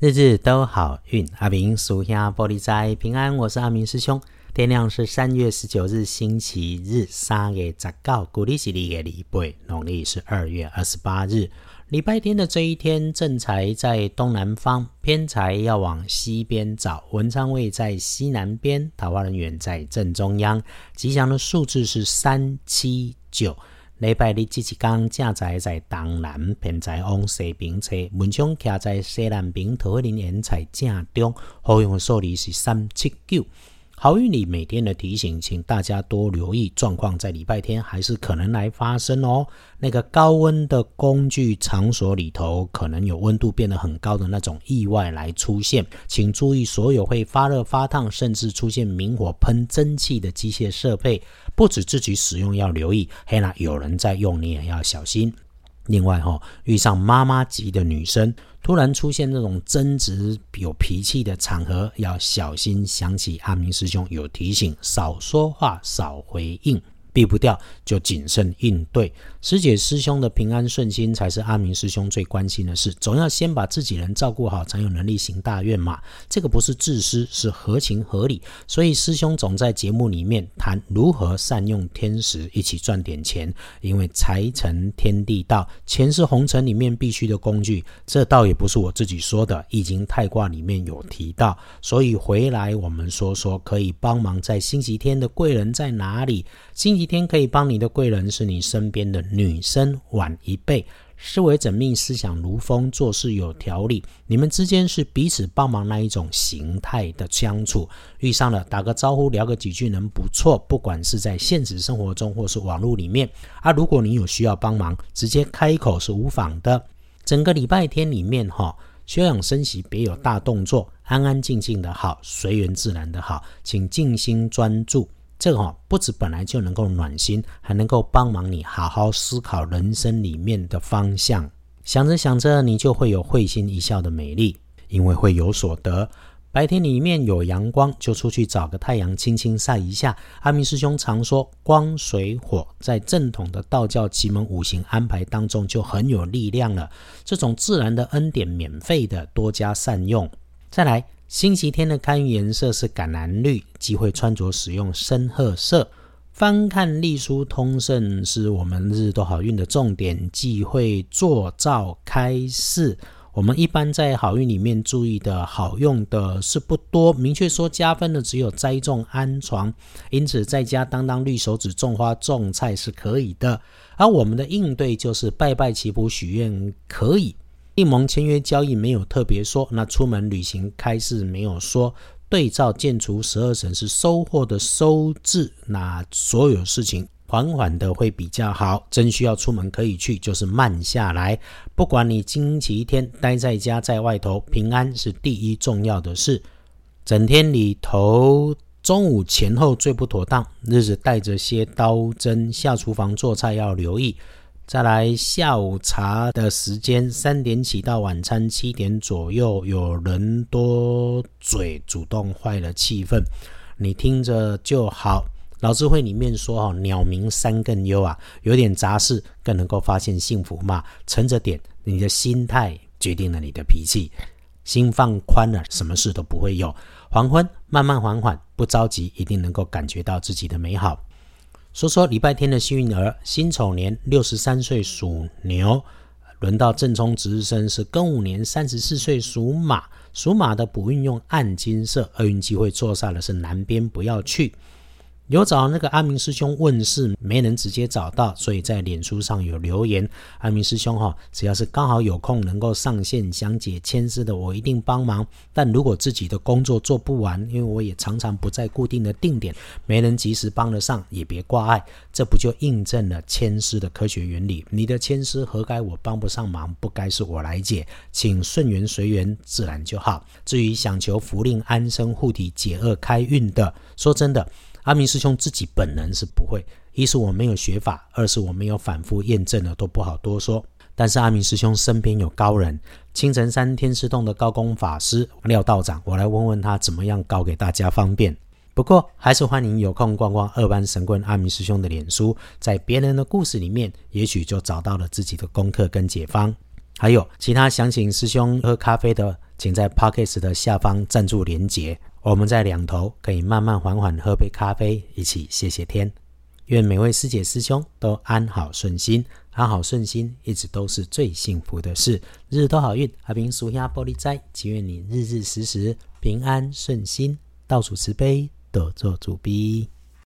日日都好运，阿明属下玻璃斋平安。我是阿明师兄。天亮是三月十九日星期日，三月十九，古历是历的礼拜，农历是二月二十八日，礼拜天的这一天，正财在东南方，偏财要往西边找，文昌位在西南边，桃花人缘在正中央，吉祥的数字是三七九。礼拜日即一天，正在在东南，偏在往西边车，文章徛在西南边，桃林园在正中，好用数字是三七九。好运里每天的提醒，请大家多留意状况，在礼拜天还是可能来发生哦。那个高温的工具场所里头，可能有温度变得很高的那种意外来出现，请注意所有会发热发烫，甚至出现明火喷蒸汽的机械设备，不止自己使用要留意，嘿啦，有人在用你也要小心。另外哈，遇上妈妈级的女生。突然出现那种争执、有脾气的场合，要小心。想起阿明师兄有提醒，少说话，少回应。避不掉就谨慎应对。师姐师兄的平安顺心才是阿明师兄最关心的事。总要先把自己人照顾好，才有能力行大愿嘛。这个不是自私，是合情合理。所以师兄总在节目里面谈如何善用天时，一起赚点钱。因为财成天地道，钱是红尘里面必须的工具。这倒也不是我自己说的，《易经太卦》里面有提到。所以回来我们说说，可以帮忙在星期天的贵人在哪里？星一天可以帮你的贵人是你身边的女生，晚一辈，思维缜密，思想如风，做事有条理。你们之间是彼此帮忙那一种形态的相处，遇上了打个招呼，聊个几句，能不错。不管是在现实生活中或是网络里面啊，如果你有需要帮忙，直接开口是无妨的。整个礼拜天里面哈，休养生息，别有大动作，安安静静的好，随缘自然的好，请静心专注。这个哈不止本来就能够暖心，还能够帮忙你好好思考人生里面的方向。想着想着，你就会有会心一笑的美丽，因为会有所得。白天里面有阳光，就出去找个太阳，轻轻晒一下。阿明师兄常说，光水火在正统的道教奇门五行安排当中就很有力量了。这种自然的恩典，免费的，多加善用。再来。星期天的开运颜色是橄榄绿，忌讳穿着使用深褐色。翻看隶书通胜是我们日都好运的重点，忌讳坐灶开市。我们一般在好运里面注意的好用的是不多，明确说加分的只有栽种安床，因此在家当当绿手指种花种菜是可以的。而我们的应对就是拜拜祈福许愿可以。订盟签约交易没有特别说，那出门旅行开市没有说，对照建除十二神是收获的收字，那所有事情缓缓的会比较好。真需要出门可以去，就是慢下来。不管你星期天待在家在外头，平安是第一重要的事。整天里头中午前后最不妥当，日子带着些刀针下厨房做菜要留意。再来下午茶的时间，三点起到晚餐七点左右，有人多嘴，主动坏了气氛。你听着就好。老智慧里面说哈，鸟鸣三更幽啊，有点杂事更能够发现幸福嘛。沉着点，你的心态决定了你的脾气。心放宽了，什么事都不会有。黄昏慢慢缓缓，不着急，一定能够感觉到自己的美好。说说礼拜天的幸运儿，辛丑年六十三岁属牛，轮到正冲值日生是庚午年三十四岁属马，属马的补运用暗金色，厄运机会坐煞的是南边，不要去。有找那个阿明师兄问事，没能直接找到，所以在脸书上有留言。阿明师兄哈，只要是刚好有空能够上线讲解签诗的，我一定帮忙。但如果自己的工作做不完，因为我也常常不在固定的定点，没能及时帮得上，也别挂碍。这不就印证了签诗的科学原理？你的签诗何该我帮不上忙，不该是我来解，请顺缘随缘，自然就好。至于想求福令安生护体解厄开运的，说真的。阿明师兄自己本人是不会，一是我没有学法，二是我没有反复验证的，都不好多说。但是阿明师兄身边有高人，青城山天师洞的高功法师廖道长，我来问问他怎么样告给大家方便。不过还是欢迎有空逛逛二班神棍阿明师兄的脸书，在别人的故事里面，也许就找到了自己的功课跟解方。还有其他想请师兄喝咖啡的。请在 Pockets 的下方赞助连结，我们在两头可以慢慢缓缓喝杯咖啡，一起谢谢天。愿每位师姐师兄都安好顺心，安好顺心一直都是最幸福的事，日日都好运。阿明属下玻璃斋，祈愿你日日时时平安顺心，到处慈悲，多做主逼。